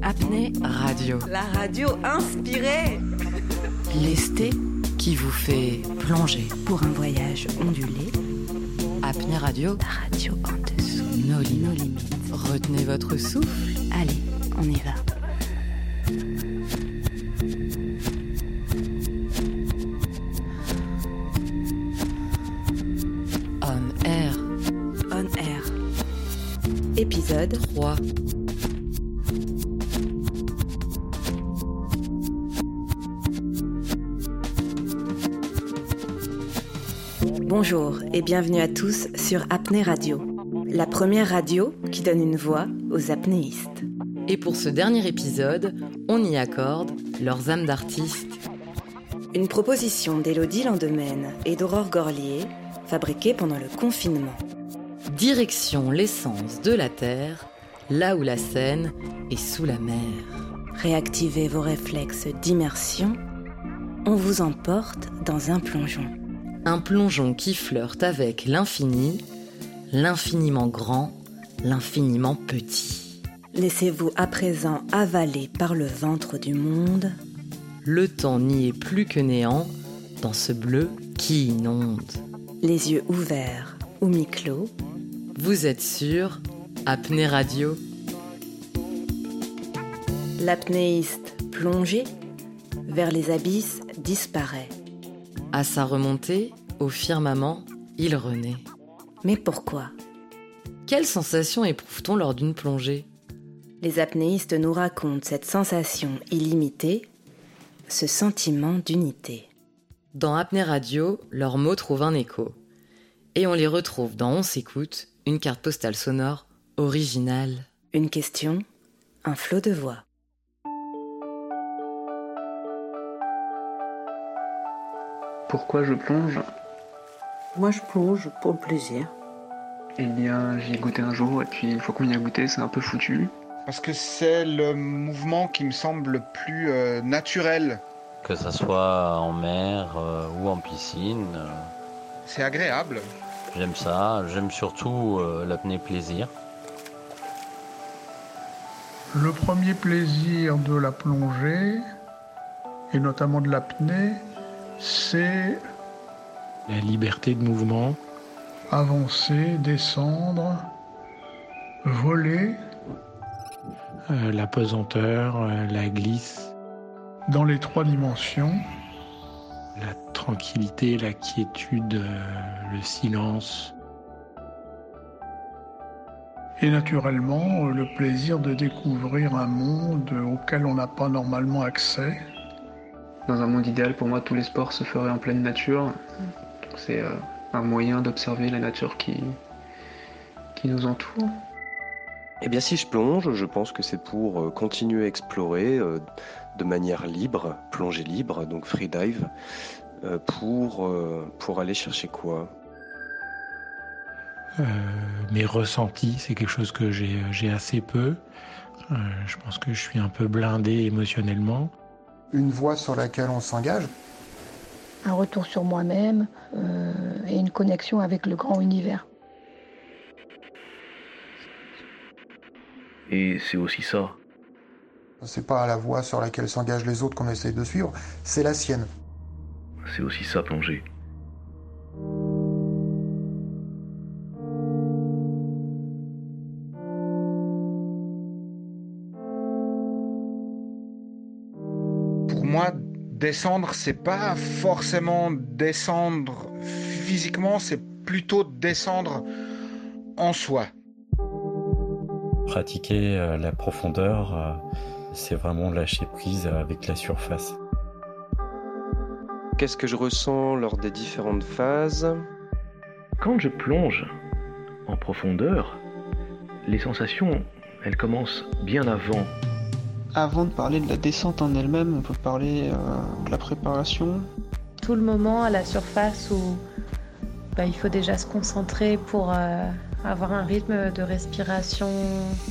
Apnée Radio. La radio inspirée. Lesté qui vous fait plonger. Pour un voyage ondulé. Apnée Radio. La radio en dessous. Nos limites. Retenez votre souffle. Allez, on y va. Épisode 3. Bonjour et bienvenue à tous sur Apnée Radio, la première radio qui donne une voix aux apnéistes. Et pour ce dernier épisode, on y accorde leurs âmes d'artistes. Une proposition d'Élodie Landemaine et d'Aurore Gorlier, fabriquée pendant le confinement. Direction l'essence de la Terre, là où la Seine est sous la mer. Réactivez vos réflexes d'immersion. On vous emporte dans un plongeon. Un plongeon qui flirte avec l'infini, l'infiniment grand, l'infiniment petit. Laissez-vous à présent avaler par le ventre du monde. Le temps n'y est plus que néant dans ce bleu qui inonde. Les yeux ouverts ou mi-clos. Vous êtes sur Apnée Radio. L'apnéiste plongé vers les abysses disparaît. À sa remontée, au firmament, il renaît. Mais pourquoi? Quelle sensation éprouve-t-on lors d'une plongée? Les apnéistes nous racontent cette sensation illimitée, ce sentiment d'unité. Dans Apnée Radio, leurs mots trouvent un écho. Et on les retrouve dans On s'écoute, une carte postale sonore originale. Une question, un flot de voix. Pourquoi je plonge? Moi, je plonge pour le plaisir. Eh bien, j'y ai goûté un jour, et puis une fois qu'on y a goûté, c'est un peu foutu. Parce que c'est le mouvement qui me semble le plus euh, naturel. Que ça soit en mer euh, ou en piscine, euh, C'est agréable. J'aime ça. J'aime surtout euh, l'apnée plaisir. Le premier plaisir de la plongée, et notamment de l'apnée, c'est La liberté de mouvement, avancer, descendre, voler euh, la pesanteur, euh, la glisse, dans les trois dimensions, la tranquillité, la quiétude, euh, le silence. et naturellement euh, le plaisir de découvrir un monde auquel on n'a pas normalement accès. Dans un monde idéal, pour moi, tous les sports se feraient en pleine nature. C'est euh, un moyen d'observer la nature qui, qui nous entoure. Eh bien, si je plonge, je pense que c'est pour continuer à explorer euh, de manière libre, plongée libre, donc free dive, euh, pour, euh, pour aller chercher quoi? Euh, mes ressentis, c'est quelque chose que j'ai j'ai assez peu. Euh, je pense que je suis un peu blindé émotionnellement. une voie sur laquelle on s'engage? un retour sur moi-même euh, et une connexion avec le grand univers. Et c'est aussi ça. C'est pas la voie sur laquelle s'engagent les autres qu'on essaye de suivre, c'est la sienne. C'est aussi ça plonger. Pour moi, descendre, c'est pas forcément descendre physiquement, c'est plutôt descendre en soi. Pratiquer euh, la profondeur, euh, c'est vraiment lâcher prise avec la surface. Qu'est-ce que je ressens lors des différentes phases? Quand je plonge en profondeur, les sensations, elles commencent bien avant. Avant de parler de la descente en elle-même, on peut parler euh, de la préparation. Tout le moment à la surface où bah, il faut déjà se concentrer pour euh, avoir un rythme de respiration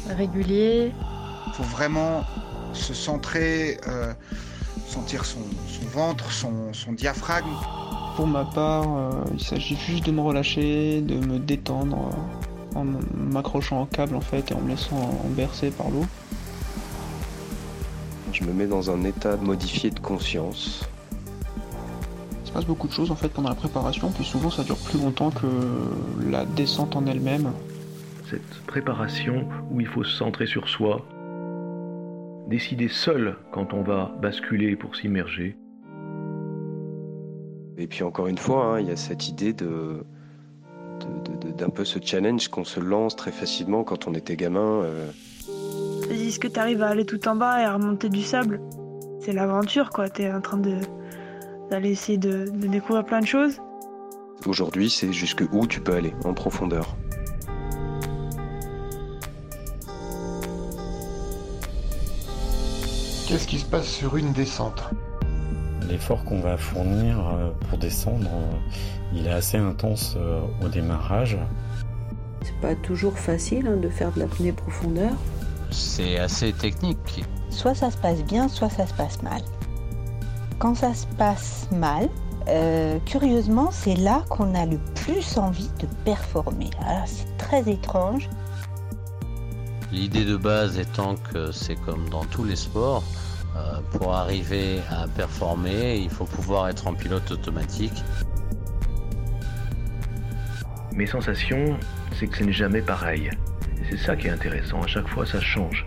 régulier. Il faut vraiment se centrer, euh, sentir son, son ventre, son, son diaphragme. Pour ma part, euh, il s'agit juste de me relâcher, de me détendre, en m'accrochant au câble en fait et en me laissant bercer par l'eau. Je me mets dans un état modifié de conscience. Il se passe beaucoup de choses en fait pendant la préparation, puis souvent ça dure plus longtemps que la descente en elle-même. Cette préparation où il faut se centrer sur soi, décider seul quand on va basculer pour s'immerger. Et puis encore une fois, hein, il y a cette idée de d'un peu ce challenge qu'on se lance très facilement quand on était gamin. Euh. Est-ce que tu arrives à aller tout en bas et à remonter du sable? C'est l'aventure, quoi. Tu es en train de d'aller essayer de, de découvrir plein de choses. Aujourd'hui, c'est jusque où tu peux aller en profondeur. Qu'est-ce qui se passe sur une descente L'effort qu'on va fournir euh, pour descendre, euh, il est assez intense euh, au démarrage. C'est pas toujours facile hein, de faire de l'apnée profondeur. C'est assez technique. Soit ça se passe bien, soit ça se passe mal. Quand ça se passe mal, curieusement, c'est là qu'on a le plus envie de performer. c'est très étrange. L'idée de base étant que c'est comme dans tous les sports, euh, pour arriver à performer, il faut pouvoir être en pilote automatique. Mes sensations, c'est que ce n'est jamais pareil. Et c'est ça qui est intéressant, à chaque fois ça change.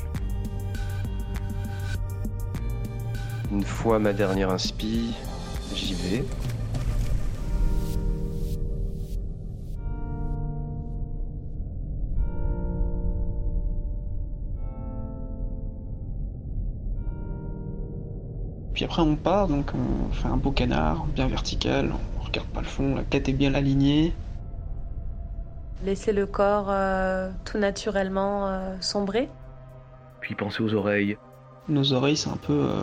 Une fois ma dernière inspi, j'y vais. Puis après on part, donc on fait un beau canard, bien vertical, on regarde pas le fond, la tête est bien alignée. Laisser le corps euh, tout naturellement euh, sombrer. Puis penser aux oreilles. Nos oreilles c'est un peu euh,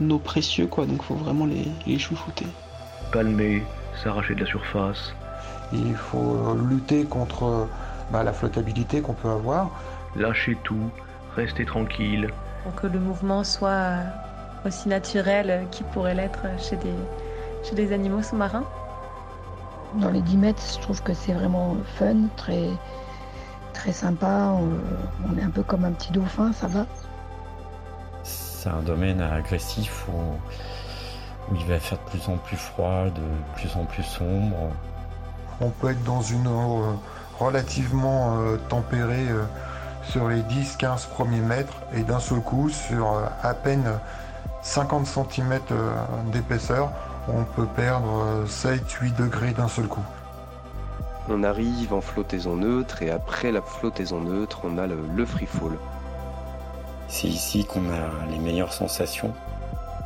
nos précieux quoi, donc faut vraiment les, les chouchouter. Palmer, s'arracher de la surface. Il faut lutter contre bah, la flottabilité qu'on peut avoir. Lâcher tout, rester tranquille. Pour que le mouvement soit aussi naturel qu'il pourrait l'être chez des, chez des animaux sous-marins Dans les 10 mètres, je trouve que c'est vraiment fun, très, très sympa. On, est un peu comme un petit dauphin, ça va. C'est un domaine agressif où, il va faire de plus en plus froid, de plus en plus sombre. On peut être dans une eau euh, relativement euh, tempérée euh, sur les 10-15 premiers mètres et d'un seul coup sur à peine 50 cm euh, d'épaisseur, on peut perdre 7-8 euh, degrés d'un seul coup. On arrive en flottaison neutre et après la flottaison neutre, on a le, free fall. C'est ici qu'on a les meilleures sensations.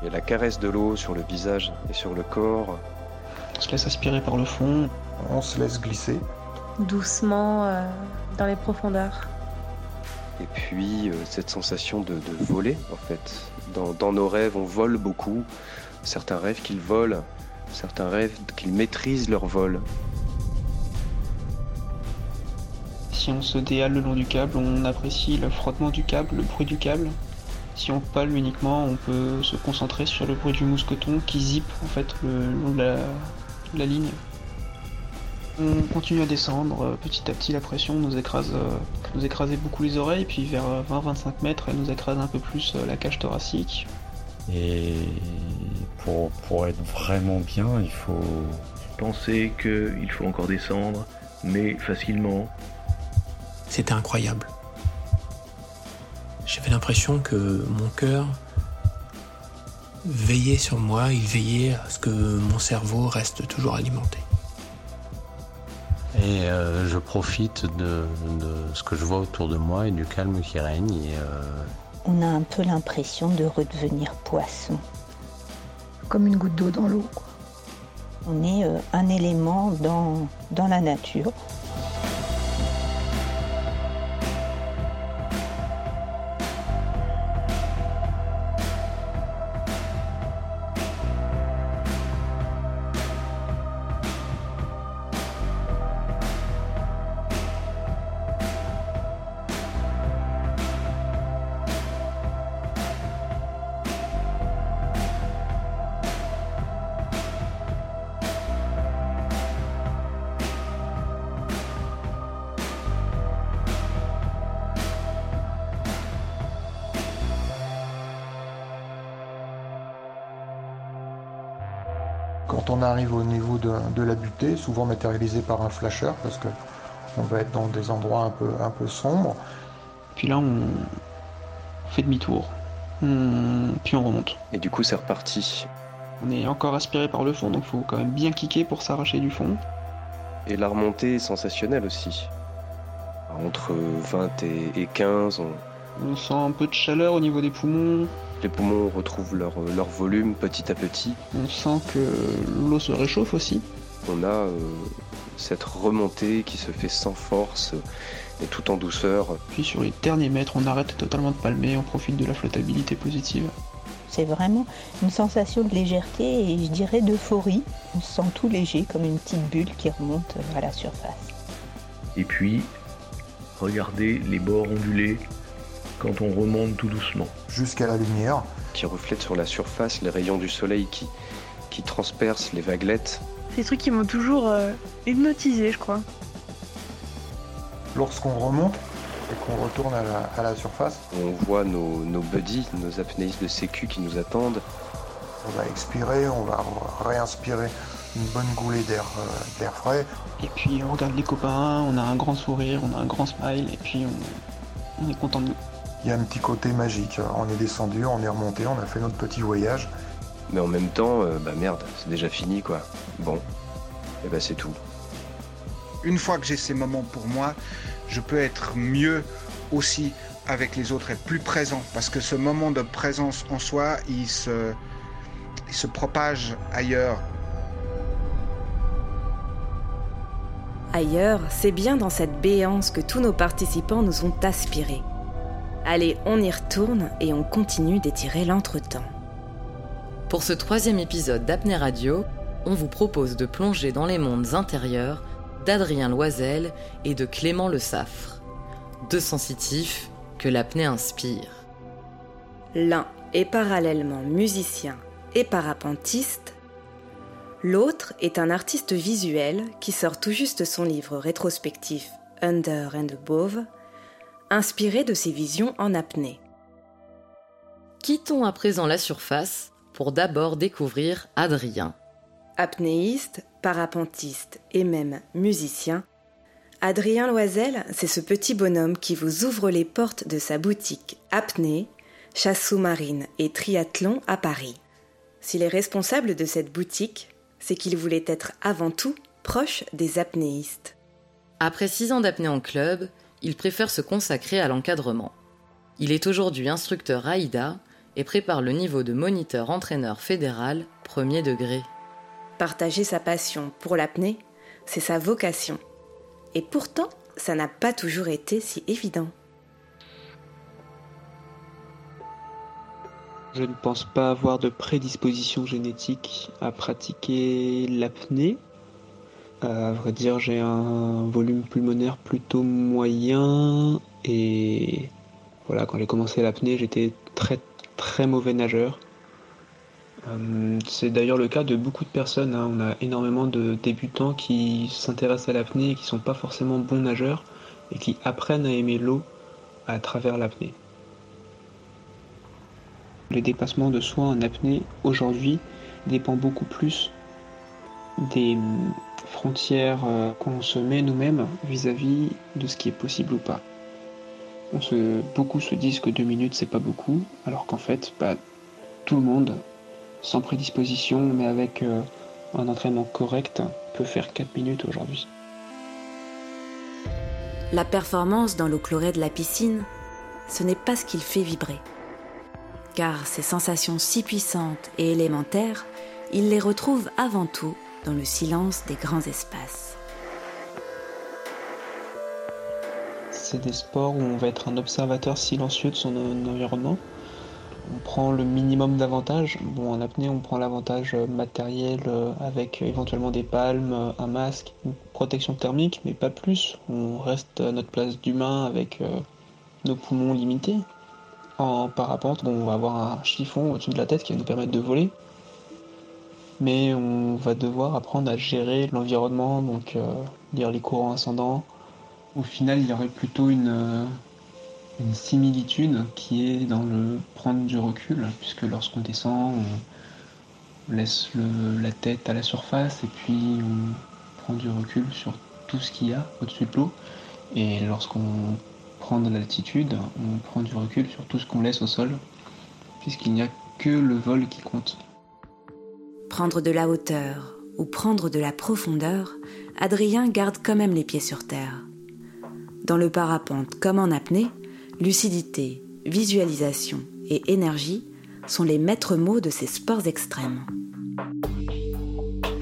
Il y a la caresse de l'eau sur le visage et sur le corps. On se laisse aspirer par le fond. On se laisse glisser. Doucement euh, dans les profondeurs. Et puis cette sensation de, voler en fait, dans, nos rêves, on vole beaucoup. Certains rêvent qu'ils volent, certains rêvent qu'ils maîtrisent leur vol. Si on se déhale le long du câble, on apprécie le frottement du câble, le bruit du câble. Si on palme uniquement, on peut se concentrer sur le bruit du mousqueton qui zip en fait le long de la, ligne. On continue à descendre, petit à petit la pression nous écrase, euh, nous écrasait beaucoup les oreilles, puis vers 20-25 mètres elle nous écrase un peu plus euh, la cage thoracique. Et pour, pour être vraiment bien, il faut penser qu'il faut encore descendre, mais facilement. C'était incroyable. J'avais l'impression que mon cœur veillait sur moi, il veillait à ce que mon cerveau reste toujours alimenté. Et euh, je profite de, ce que je vois autour de moi et du calme qui règne. Euh, On a un peu l'impression de redevenir poisson. Comme une goutte d'eau dans l'eau. On est euh, un élément dans, dans la nature. Souvent matérialisé par un flasher, parce que on va être dans des endroits un peu, un peu sombres. Puis là, on fait demi-tour, puis on remonte. Et du coup, c'est reparti. On est encore aspiré par le fond, donc il faut quand même bien kicker pour s'arracher du fond. Et la remontée est sensationnelle aussi. Entre 20 et 15, on... on sent un peu de chaleur au niveau des poumons. Les poumons retrouvent leur, leur volume petit à petit. On sent que l'eau se réchauffe aussi. On a euh, cette remontée qui se fait sans force et tout en douceur. Puis sur les derniers mètres, on arrête totalement de palmer, on profite de la flottabilité positive. C'est vraiment une sensation de légèreté et je dirais d'euphorie. On se sent tout léger comme une petite bulle qui remonte à la surface. Et puis, regardez les bords ondulés quand on remonte tout doucement. Jusqu'à la lumière. Qui reflète sur la surface les rayons du soleil qui, qui transpercent les vaguelettes. C'est des trucs qui m'ont toujours euh, hypnotisé, je crois. Lorsqu'on remonte et qu'on retourne à la, surface, on voit nos, nos buddies, nos apnéistes de sécu qui nous attendent. On va expirer, on va réinspirer une bonne goulée d'air euh, frais. Et puis on regarde les copains, on a un grand sourire, on a un grand smile, et puis on, on est content de nous. Il y a un petit côté magique. On est descendu, on est remonté, on a fait notre petit voyage. Mais en même temps, euh, bah merde, c'est déjà fini quoi. Bon, et eh bah c'est tout. Une fois que j'ai ces moments pour moi, je peux être mieux aussi avec les autres, être plus présent. Parce que ce moment de présence en soi, il se, il se propage ailleurs. Ailleurs, c'est bien dans cette béance que tous nos participants nous ont aspirés. Allez, on y retourne et on continue d'étirer l'entretemps. Pour ce troisième épisode d'Apnée Radio, on vous propose de plonger dans les mondes intérieurs d'Adrien Loisel et de Clément Le Saffre. Deux sensitifs que l'apnée inspire. L'un est parallèlement musicien et parapentiste, l'autre est un artiste visuel qui sort tout juste son livre rétrospectif Under and Above, inspiré de ses visions en apnée. Quittons à présent la surface pour d'abord découvrir Adrien. Apnéiste, parapentiste et même musicien, Adrien Loisel, c'est ce petit bonhomme qui vous ouvre les portes de sa boutique Apnée, chasse sous-marine et triathlon à Paris. S'il est responsable de cette boutique, c'est qu'il voulait être avant tout proche des apnéistes. Après six ans d'apnée en club, il préfère se consacrer à l'encadrement. Il est aujourd'hui instructeur AIDA et prépare le niveau de moniteur-entraîneur fédéral premier degré. Partager sa passion pour l'apnée, c'est sa vocation. Et pourtant, ça n'a pas toujours été si évident. Je ne pense pas avoir de prédisposition génétique à pratiquer l'apnée. À vrai dire, j'ai un volume pulmonaire plutôt moyen et voilà, quand j'ai commencé l'apnée, j'étais très très mauvais nageur. Euh, c'est d'ailleurs le cas de beaucoup de personnes. Hein. On a énormément de débutants qui s'intéressent à l'apnée et qui sont pas forcément bons nageurs et qui apprennent à aimer l'eau à travers l'apnée. Le dépassement de soi en apnée aujourd'hui dépend beaucoup plus des hum, frontières euh, qu'on se met nous-mêmes vis-à-vis de ce qui est possible ou pas. Beaucoup se disent que deux minutes c'est pas beaucoup, alors qu'en fait, bah, tout le monde sans prédisposition, mais avec euh, un entraînement correct, peut faire 4 minutes aujourd'hui. La performance dans l'eau chlorée de la piscine, ce n'est pas ce qui le fait vibrer. Car ces sensations si puissantes et élémentaires, il les retrouve avant tout dans le silence des grands espaces. C'est des sports où on va être un observateur silencieux de son environnement on prend le minimum d'avantages. Bon, en apnée, on prend l'avantage euh, matériel euh, avec éventuellement des palmes, euh, un masque, une protection thermique, mais pas plus. On reste à notre place d'humain avec nos poumons limités. En parapente, on va avoir un chiffon au-dessus de la tête qui va nous permettre de voler. Mais on va devoir apprendre à gérer l'environnement, donc lire les courants ascendants. Au final, il y aurait plutôt une une similitude qui est dans le prendre du recul, puisque lorsqu'on descend, laisse la tête à la surface et puis on prend du recul sur tout ce qu'il y a au-dessus de l'eau. Et lorsqu'on prend de l'altitude, on prend du recul sur tout ce qu'on laisse au sol, puisqu'il n'y a que le vol qui compte. Prendre de la hauteur ou prendre de la profondeur, Adrien garde quand même les pieds sur terre. Dans le parapente comme en apnée, lucidité, visualisation et énergie sont les maîtres mots de ces sports extrêmes.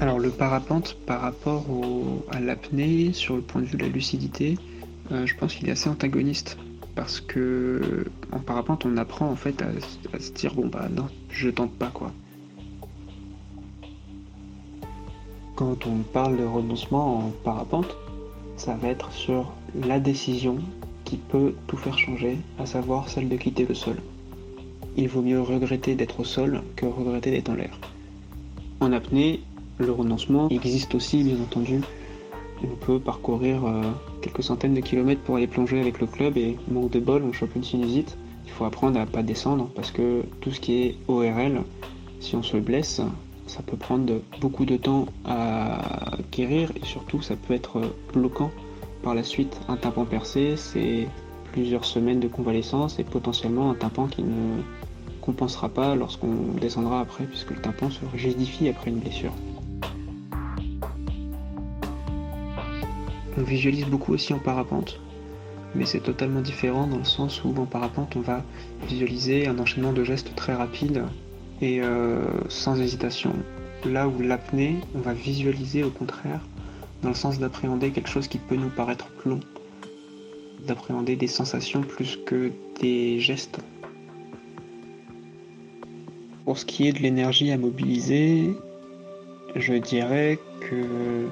Alors le parapente par rapport à l'apnée, sur le point de vue de la lucidité, euh, je pense qu'il est assez antagoniste. Parce que en parapente, on apprend en fait à, à se dire bon bah non, je tente pas quoi. Quand on parle de renoncement en parapente, ça va être sur la décision qui peut tout faire changer, à savoir celle de quitter le sol. Il vaut mieux regretter d'être au sol que regretter d'être en l'air. En apnée, le renoncement existe aussi, bien entendu. On peut parcourir euh, quelques centaines de kilomètres pour aller plonger avec le club et manque de bol, on chope une sinusite. Il faut apprendre à pas descendre parce que tout ce qui est ORL, si on se blesse, ça peut prendre beaucoup de temps à guérir et surtout ça peut être bloquant par la suite. Un tympan percé, c'est plusieurs semaines de convalescence et potentiellement un tympan qui ne compensera pas lorsqu'on descendra après puisque le tympan se rigidifie après une blessure. On visualise beaucoup aussi en parapente, mais c'est totalement différent dans le sens où en parapente on va visualiser un enchaînement de gestes très rapides et euh, sans hésitation. Là où l'apnée, on va visualiser au contraire dans le sens d'appréhender quelque chose qui peut nous paraître long, d'appréhender des sensations plus que des gestes. Pour ce qui est de l'énergie à mobiliser, je dirais que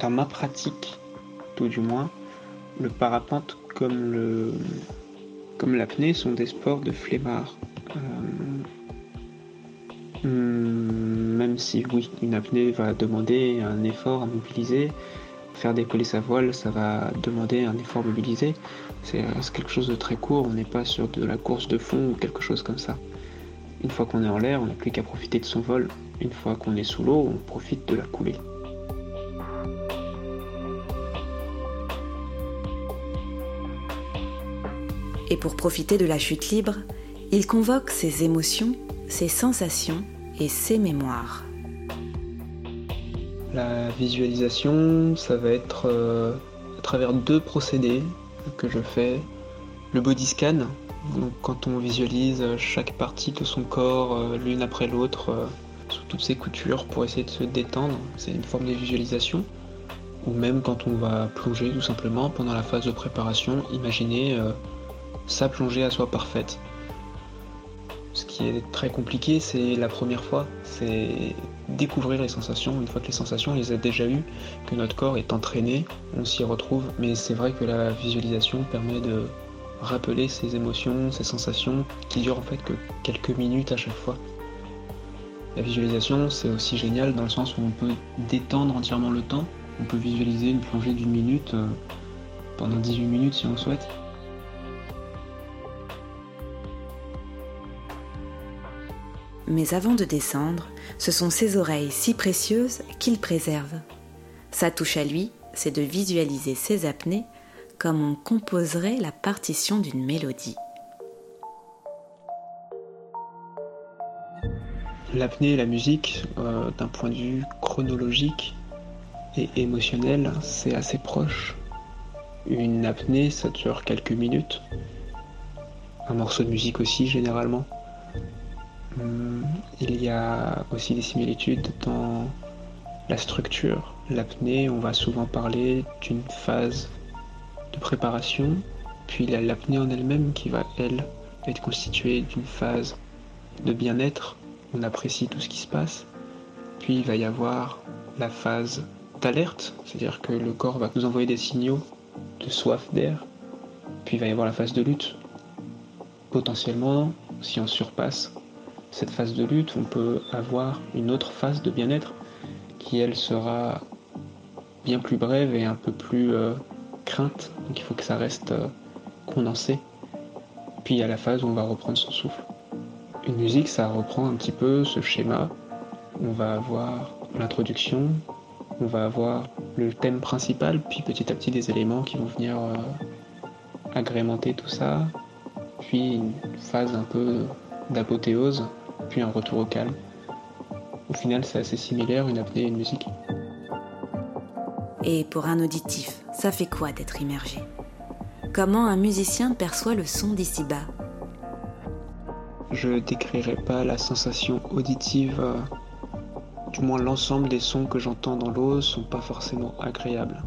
dans ma pratique, tout du moins, le parapente comme le comme l'apnée sont des sports de flemmard. Euh, hmm, même si oui, une apnée va demander un effort à mobiliser, faire décoller sa voile, ça va demander un effort mobilisé. C'est quelque chose de très court, on n'est pas sur de la course de fond ou quelque chose comme ça. Une fois qu'on est en l'air, on n'a plus qu'à profiter de son vol. Une fois qu'on est sous l'eau, on profite de la coulée. Et pour profiter de la chute libre, il convoque ses émotions, ses sensations et ses mémoires. La visualisation, ça va être euh, à travers deux procédés que je fais. Le body scan, donc quand on visualise chaque partie de son corps euh, l'une après l'autre euh, sous toutes ses coutures pour essayer de se détendre, c'est une forme de visualisation. Ou même quand on va plonger tout simplement pendant la phase de préparation, imaginer sa plongée à soi parfaite. Ce qui est très compliqué, c'est la première fois, c'est découvrir les sensations. Une fois que les sensations, on les a déjà eues, que notre corps est entraîné, on s'y retrouve. Mais c'est vrai que la visualisation permet de rappeler ces émotions, ces sensations qui durent en fait que quelques minutes à chaque fois. La visualisation, c'est aussi génial dans le sens où on peut détendre entièrement le temps. On peut visualiser une plongée d'une minute euh, pendant 18 minutes si on le souhaite. Mais avant de descendre, ce sont ses oreilles si précieuses qu'il préserve. Sa touche à lui, c'est de visualiser ses apnées comme on composerait la partition d'une mélodie. L'apnée et la musique, euh, d'un point de vue chronologique et émotionnel, c'est assez proche. Une apnée, ça dure quelques minutes. Un morceau de musique aussi, généralement. Hum, il y a aussi des similitudes dans la structure. L'apnée, on va souvent parler d'une phase de préparation, puis l'apnée en elle-même qui va, elle, être constituée d'une phase de bien-être. On apprécie tout ce qui se passe. Puis il va y avoir la phase d'alerte, c'est-à-dire que le corps va nous envoyer des signaux de soif d'air. Puis il va y avoir la phase de lutte. Potentiellement, si on surpasse cette phase de lutte, on peut avoir une autre phase de bien-être qui, elle, sera bien plus brève et un peu plus euh, crainte. Donc il faut que ça reste euh, condensé. Puis il y a la phase où on va reprendre son souffle. Une musique, ça reprend un petit peu ce schéma. on va avoir l'introduction, on va avoir le thème principal, puis petit à petit des éléments qui vont venir euh, agrémenter tout ça, puis une phase un peu d'apothéose, puis un retour au calme. Au final, c'est assez similaire, une apnée et une musique. Et pour un auditif, ça fait quoi d'être immergé? Comment un musicien perçoit le son d'ici-bas? Je décrirai pas la sensation auditive, euh, du moins l'ensemble des sons que j'entends dans l'eau sont pas forcément agréables.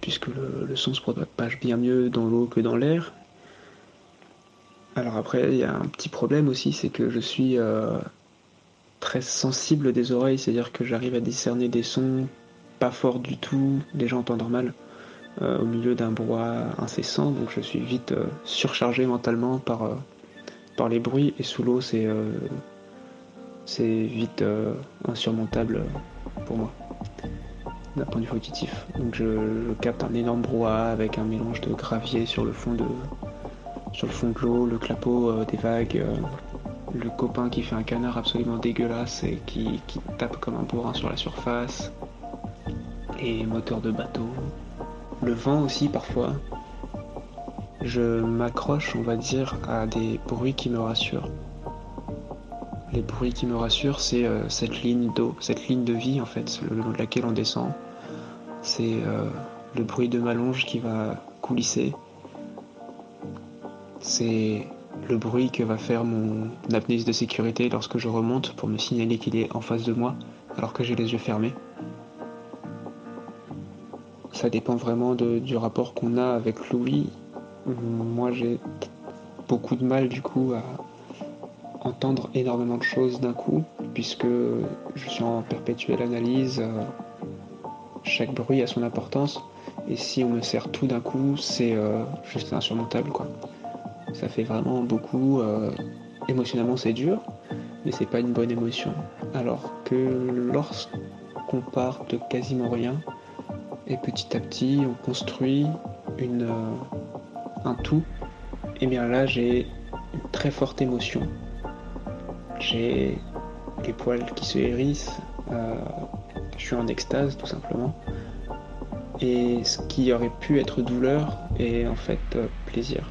Puisque le, son se propage bien mieux dans l'eau que dans l'air. Alors après, il y a un petit problème aussi, c'est que je suis euh, très sensible des oreilles, c'est-à-dire que j'arrive à discerner des sons pas forts du tout, des gens entendent normal. Euh, au milieu d'un brouhaha incessant, donc je suis vite euh, surchargé mentalement par, les bruits et sous l'eau c'est c'est vite insurmontable pour moi d'un point de vue auditif. Donc je, capte un énorme brouhaha avec un mélange de gravier sur le fond de sur le fond de l'eau, le clapot des vagues, le copain qui fait un canard absolument dégueulasse et qui, tape comme un bourrin sur la surface, et moteur de bateau, le vent aussi parfois. Je m'accroche, on va dire, à des bruits qui me rassurent. Les bruits qui me rassurent, c'est euh, cette ligne d'eau, cette ligne de vie en fait, le long de laquelle on descend. C'est euh, le bruit de ma longe qui va coulisser. C'est le bruit que va faire mon apnéiste de sécurité lorsque je remonte pour me signaler qu'il est en face de moi alors que j'ai les yeux fermés ça dépend vraiment du rapport qu'on a avec Louis. Moi, j'ai beaucoup de mal du coup à entendre énormément de choses d'un coup, puisque je suis en perpétuelle analyse. Euh, chaque bruit a son importance, et si on me sert tout d'un coup, c'est euh, juste insurmontable, quoi. Ça fait vraiment beaucoup. Euh, émotionnellement, c'est dur, mais c'est pas une bonne émotion. Alors que lorsqu'on part de quasiment rien, et petit à petit, on construit une, euh, un tout. Et bien là, j'ai une très forte émotion. J'ai les poils qui se hérissent. Euh, je suis en extase, tout simplement. Et ce qui aurait pu être douleur est en fait plaisir.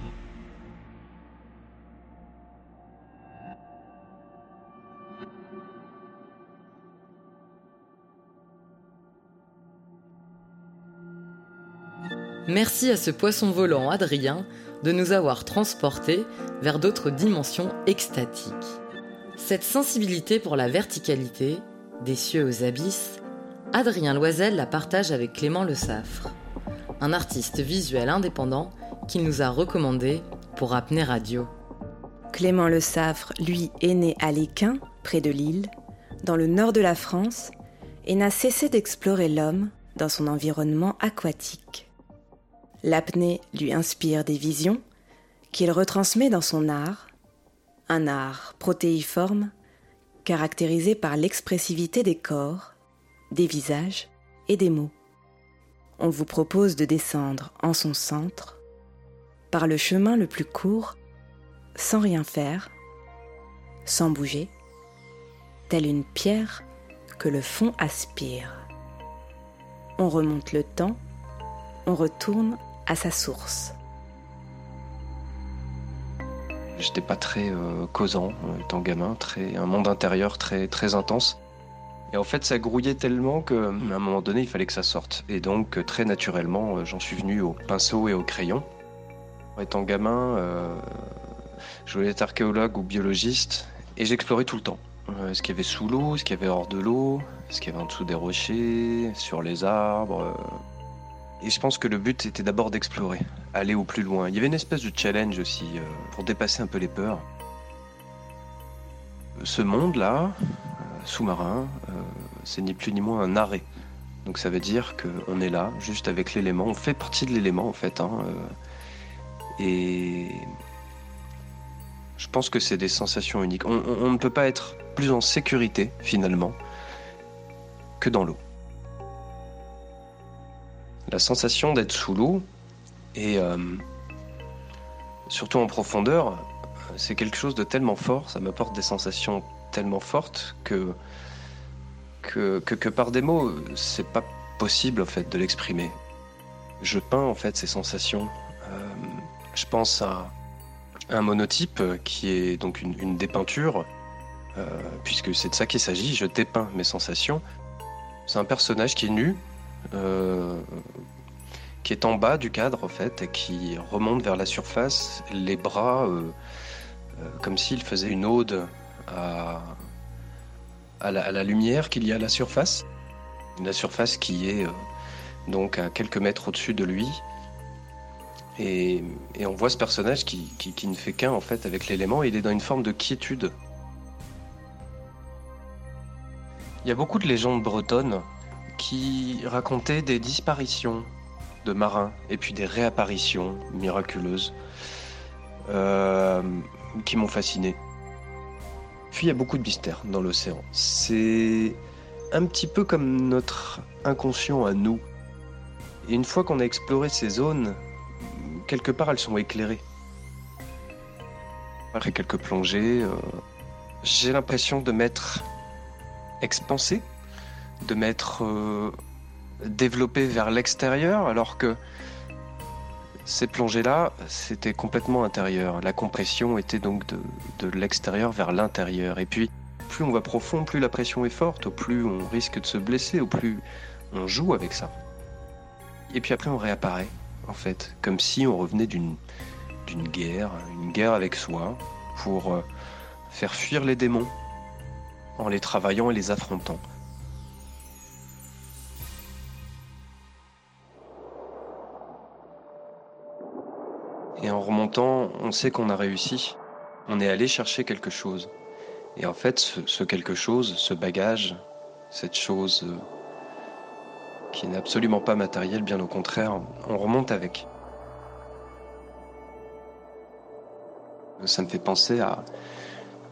Merci à ce poisson volant Adrien de nous avoir transportés vers d'autres dimensions extatiques. Cette sensibilité pour la verticalité, des cieux aux abysses, Adrien Loisel la partage avec Clément Le Saffre, un artiste visuel indépendant qu'il nous a recommandé pour Apnée Radio. Clément Le Saffre, lui, est né à Léquin, près de Lille, dans le nord de la France, et n'a cessé d'explorer l'homme dans son environnement aquatique. L'apnée lui inspire des visions qu'il retransmet dans son art, un art protéiforme caractérisé par l'expressivité des corps, des visages et des mots. On vous propose de descendre en son centre, par le chemin le plus court, sans rien faire, sans bouger, telle une pierre que le fond aspire. On remonte le temps, on retourne à sa source. J'étais pas très euh, causant euh, étant gamin, très un monde intérieur très très intense. Et en fait, ça grouillait tellement qu'à un moment donné, il fallait que ça sorte. Et donc, euh, très naturellement, j'en suis venu au pinceau et au crayon. Étant gamin, je voulais être archéologue ou biologiste, et j'explorais tout le temps. ce qu'il y avait sous l'eau, ce qu'il y avait hors de l'eau, ce qu'il y avait en dessous des rochers, sur les arbres. Et je pense que le but était d'abord d'explorer, aller au plus loin. Il y avait une espèce de challenge aussi euh, pour dépasser un peu les peurs. Ce monde-là, euh, sous-marin, euh, c'est ni plus ni moins un arrêt. Donc ça veut dire qu'on est là, juste avec l'élément. On fait partie de l'élément en fait. Hein, et je pense que c'est des sensations uniques. on ne peut pas être plus en sécurité finalement que dans l'eau la sensation d'être sous l'eau et euh, surtout en profondeur, c'est quelque chose de tellement fort, ça m'apporte des sensations tellement forte que que, que, par des mots, c'est pas possible en fait de l'exprimer. Je peins en fait ces sensations. Euh, je pense à un monotype qui est donc une, dépeinture, euh, puisque c'est de ça qu'il s'agit. Je dépeins mes sensations. C'est un personnage qui est nu, qui est en bas du cadre en fait, et qui remonte vers la surface, les bras comme s'il faisait une ode à, la, lumière qu'il y a à la surface. La surface qui est euh, donc à quelques mètres au-dessus de lui. Et, on voit ce personnage qui, qui ne fait qu'un en fait avec l'élément. Il est dans une forme de quiétude. Il y a beaucoup de légendes bretonnes qui racontaient des disparitions de marins et puis des réapparitions miraculeuses euh, qui m'ont fasciné. Puis il y a beaucoup de mystères dans l'océan. C'est un petit peu comme notre inconscient à nous. Et une fois qu'on a exploré ces zones, quelque part elles sont éclairées. Après quelques plongées, euh, j'ai l'impression de m'être expansé, de m'être euh, développé vers l'extérieur, alors que ces plongées-là, c'était complètement intérieur. La compression était donc de, l'extérieur vers l'intérieur. Et puis, plus on va profond, plus la pression est forte, au plus on risque de se blesser, au plus on joue avec ça. Et puis après, on réapparaît, en fait, comme si on revenait d'une guerre, une guerre avec soi, pour euh, faire fuir les démons, en les travaillant et les affrontant. Et en remontant, on sait qu'on a réussi. On est allé chercher quelque chose. Et en fait, ce, quelque chose, ce bagage, cette chose euh, qui n'est absolument pas matérielle, bien au contraire, on remonte avec. Ça me fait penser à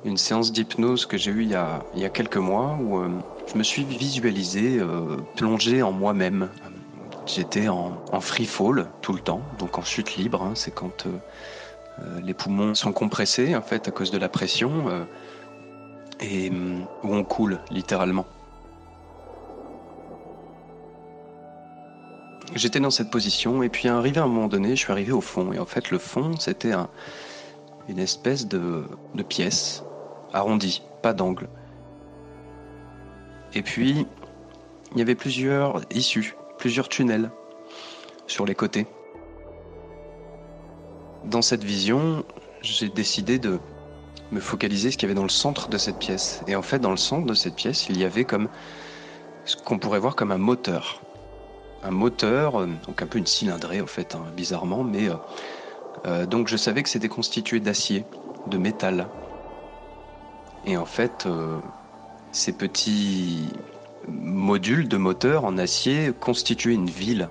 une séance d'hypnose que j'ai eue il y, a, il y a quelques mois où euh, je me suis visualisé euh, plongé en moi-même, J'étais en, free fall tout le temps, donc en chute libre. Hein. c'est quand euh, euh, les poumons sont compressés en fait à cause de la pression euh, et où on coule littéralement. J'étais dans cette position et puis arrivé à un moment donné, je suis arrivé au fond et en fait le fond c'était une espèce de pièce arrondie, pas d'angle. Et puis il y avait plusieurs issues plusieurs tunnels sur les côtés. Dans cette vision, j'ai décidé de me focaliser ce qu'il y avait dans le centre de cette pièce. Et en fait, dans le centre de cette pièce, il y avait comme ce qu'on pourrait voir comme un moteur. Un moteur, euh, donc un peu une cylindrée en fait, hein, bizarrement, mais euh, euh, donc je savais que c'était constitué d'acier, de métal. Et en fait, ces petits module de moteur en acier constituait une ville.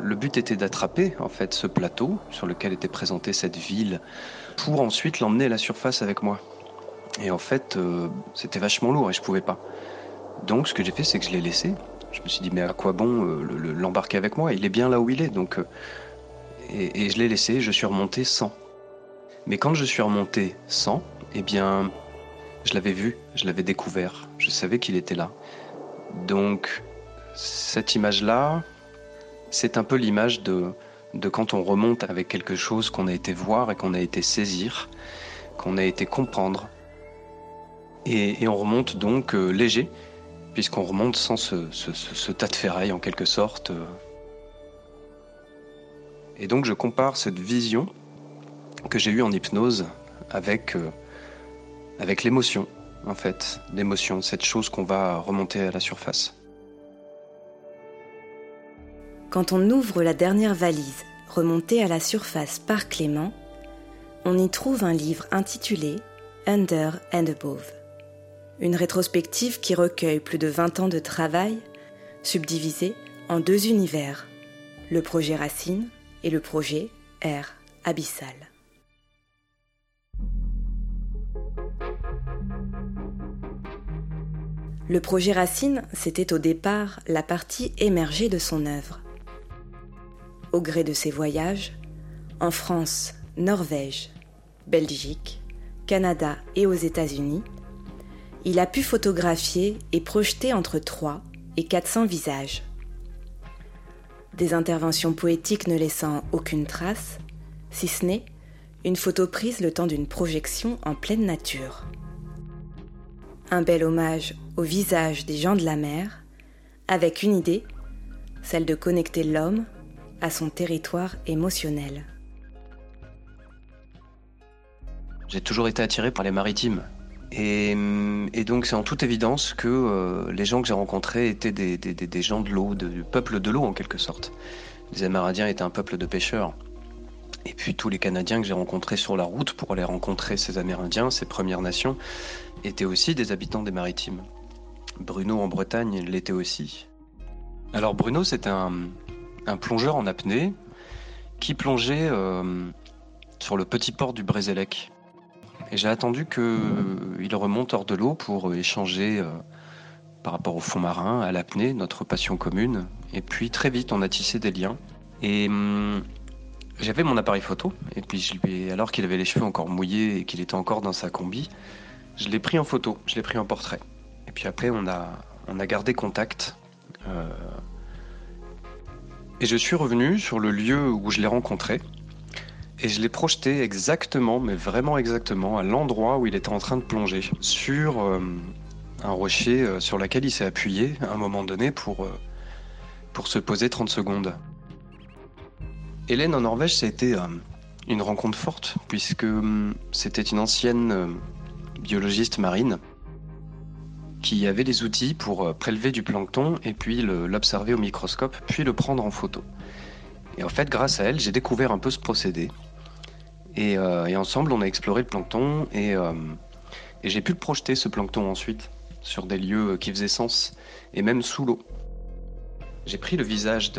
Le but était d'attraper en fait ce plateau sur lequel était présentée cette ville pour ensuite l'emmener à la surface avec moi. Et en fait, euh, c'était vachement lourd et je pouvais pas. Donc ce que j'ai fait, c'est que je l'ai laissé. Je me suis dit mais à quoi bon euh, l'embarquer avec moi? Il est bien là où il est. Donc euh, et, et, je l'ai laissé. Je suis remonté sans. Mais quand je suis remonté sans, eh bien je l'avais vu, je l'avais découvert, je savais qu'il était là. Donc cette image-là, c'est un peu l'image de, de quand on remonte avec quelque chose qu'on a été voir et qu'on a été saisir, qu'on a été comprendre. Et, on remonte donc euh, léger, puisqu'on remonte sans ce, tas de ferraille en quelque sorte. Et donc je compare cette vision que j'ai eue en hypnose avec euh, avec l'émotion, en fait, l'émotion, cette chose qu'on va remonter à la surface. Quand on ouvre la dernière valise remontée à la surface par Clément, on y trouve un livre intitulé Under and Above, une rétrospective qui recueille plus de 20 ans de travail, subdivisé en deux univers, le projet Racine et le projet Air Abyssal. Le projet Racine, c'était au départ la partie émergée de son œuvre. Au gré de ses voyages, en France, Norvège, Belgique, Canada et aux États-Unis, il a pu photographier et projeter entre 3 et 400 visages. Des interventions poétiques ne laissant aucune trace, si ce n'est une photo prise le temps d'une projection en pleine nature. Un bel hommage au visage des gens de la mer, avec une idée, celle de connecter l'homme à son territoire émotionnel. J'ai toujours été attiré par les maritimes. Et, donc c'est en toute évidence que euh, les gens que j'ai rencontrés étaient des, gens de l'eau, du peuple de l'eau en quelque sorte. Les Amérindiens étaient un peuple de pêcheurs. Et puis tous les Canadiens que j'ai rencontrés sur la route pour aller rencontrer ces Amérindiens, ces Premières Nations, étaient aussi des habitants des maritimes. Bruno en Bretagne l'était aussi. Alors Bruno, c'était un, plongeur en apnée qui plongeait euh, sur le petit port du Brézélec. Et j'ai attendu qu'il remonte hors de l'eau pour échanger euh, par rapport au fond marin, à l'apnée, notre passion commune. Et puis très vite, on a tissé des liens. Et hum, j'avais mon appareil photo, et puis alors qu'il avait les cheveux encore mouillés et qu'il était encore dans sa combi, je l'ai pris en photo, je l'ai pris en portrait. Et puis après, on a, on a gardé contact. Euh, et je suis revenu sur le lieu où je l'ai rencontré. Et je l'ai projeté exactement, mais vraiment exactement, à l'endroit où il était en train de plonger, sur euh, un rocher euh, sur lequel il s'est appuyé à un moment donné pour, pour se poser 30 secondes. Hélène en Norvège, ça a été une rencontre forte, puisque c'était une ancienne biologiste marine qui avait les outils pour euh, prélever du plancton et puis l'observer au microscope, puis le prendre en photo. Et en fait, grâce à elle, j'ai découvert un peu ce procédé. Et, ensemble, on a exploré le plancton et, et j'ai pu projeter, ce plancton, ensuite, sur des lieux qui faisaient sens, et même sous l'eau. J'ai pris le visage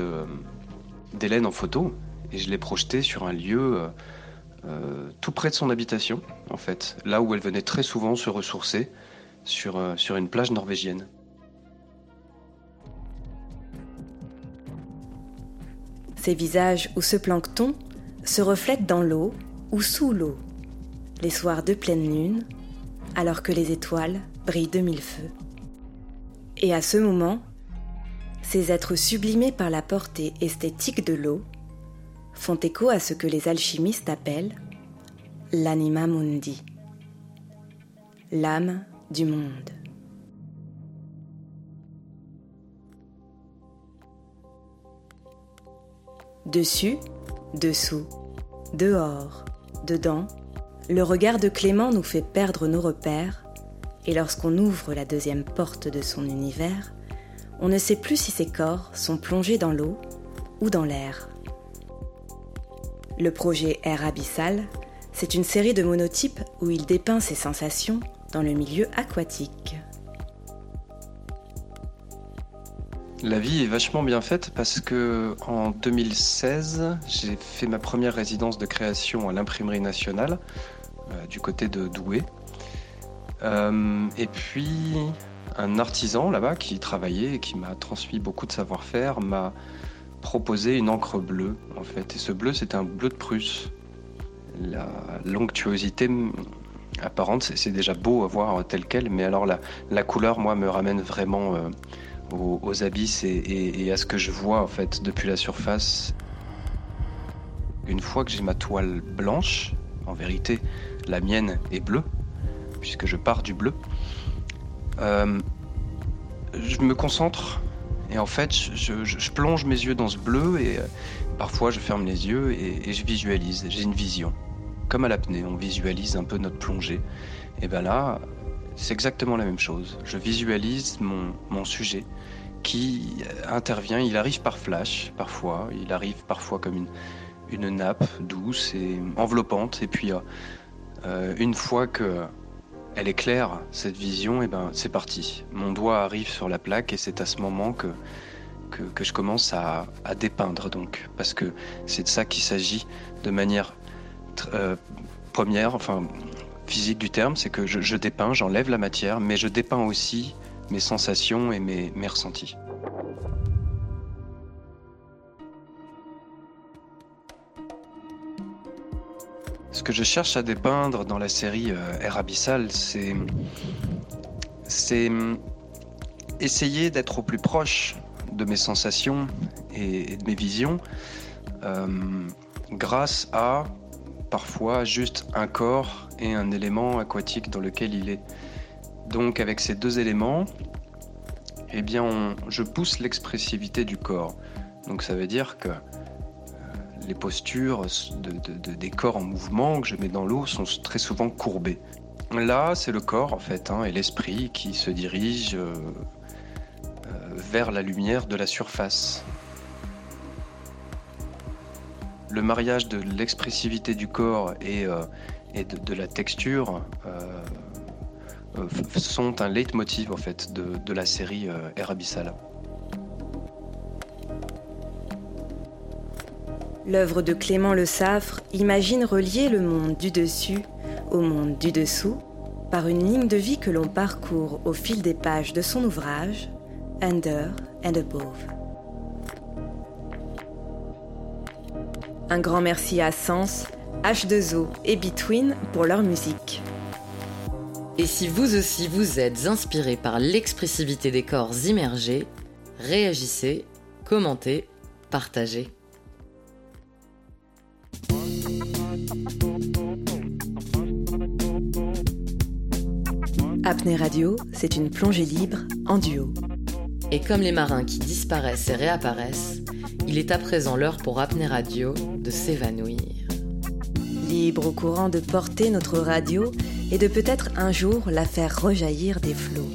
d'Hélène en photo, et je l'ai projeté sur un lieu euh, euh, tout près de son habitation, en fait, là où elle venait très souvent se ressourcer, sur, euh, sur une plage norvégienne. Ces visages ou ce plancton se reflètent dans l'eau ou sous l'eau, les soirs de pleine lune, alors que les étoiles brillent de mille feux. Et à ce moment, ces êtres sublimés par la portée esthétique de l'eau font écho à ce que les alchimistes appellent l'anima mundi, l'âme du monde. Dessus, dessous, dehors, dedans, le regard de Clément nous fait perdre nos repères, et lorsqu'on ouvre la deuxième porte de son univers, on ne sait plus si ses corps sont plongés dans l'eau ou dans l'air. Le projet Air Abyssal, c'est une série de monotypes où il dépeint ses sensations dans le milieu aquatique. La vie est vachement bien faite parce que en 2016, j'ai fait ma première résidence de création à l'imprimerie nationale euh, du côté de Douai. Euh, et puis un artisan là-bas qui travaillait et qui m'a transmis beaucoup de savoir-faire m'a proposer une encre bleue, en fait. Et ce bleu, c'est un bleu de Prusse. La l'onctuosité apparente, c'est déjà beau à voir tel quel, mais alors la, couleur, moi, me ramène vraiment euh, aux, abysses et, à ce que je vois, en fait, depuis la surface. Une fois que j'ai ma toile blanche, en vérité, la mienne est bleue, puisque je pars du bleu, euh, je me concentre et en fait, je, plonge mes yeux dans ce bleu et euh, parfois je ferme les yeux et, je visualise. J'ai une vision. Comme à l'apnée, on visualise un peu notre plongée. Et bien là, c'est exactement la même chose. Je visualise mon, sujet qui intervient. Il arrive par flash parfois. Il arrive parfois comme une, une nappe douce et enveloppante. Et puis, euh, euh, une fois que elle est claire, cette vision, et ben c'est parti. Mon doigt arrive sur la plaque et c'est à ce moment que, que, je commence à, dépeindre donc. Parce que c'est de ça qu'il s'agit de manière euh, première, enfin physique du terme, c'est que je, dépeins, j'enlève la matière, mais je dépeins aussi mes sensations et mes, ressentis. Ce que je cherche à dépeindre dans la série euh, Air Abyssal, c'est. C'est. essayer d'être au plus proche de mes sensations et, de mes visions euh, grâce à parfois juste un corps et un élément aquatique dans lequel il est. Donc avec ces deux éléments, eh bien, je pousse l'expressivité du corps. Donc ça veut dire que les postures de, des corps en mouvement que je mets dans l'eau sont très souvent courbées. Là, c'est le corps en fait hein, et l'esprit qui se dirigent euh, euh, vers la lumière de la surface. Le mariage de l'expressivité du corps et, euh, de, la texture sont un leitmotiv en fait de, la série Air Abyssal. L'œuvre de Clément Le Saffre imagine relier le monde du dessus au monde du dessous par une ligne de vie que l'on parcourt au fil des pages de son ouvrage Under and Above. Un grand merci à Sens, H2O et Between pour leur musique. Et si vous aussi vous êtes inspiré par l'expressivité des corps immergés, réagissez, commentez, partagez. Apnée Radio, c'est une plongée libre en duo. Et comme les marins qui disparaissent et réapparaissent, il est à présent l'heure pour Apnée Radio de s'évanouir. Libre au courant de porter notre radio et de peut-être un jour la faire rejaillir des flots.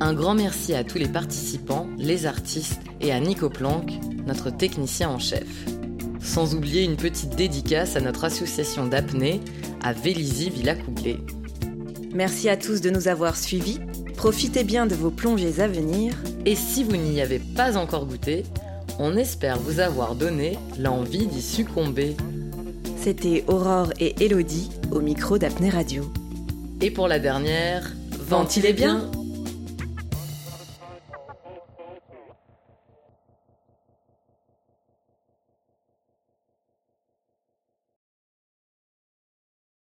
Un grand merci à tous les participants, les artistes et à Nico Planck, notre technicien en chef. Sans oublier une petite dédicace à notre association d'apnée à Vélizy Villacoublé. Merci à tous de nous avoir suivis. Profitez bien de vos plongées à venir. Et si vous n'y avez pas encore goûté, on espère vous avoir donné l'envie d'y succomber. C'était Aurore et Elodie au micro d'Apnée Radio. Et pour la dernière, ventilez bien.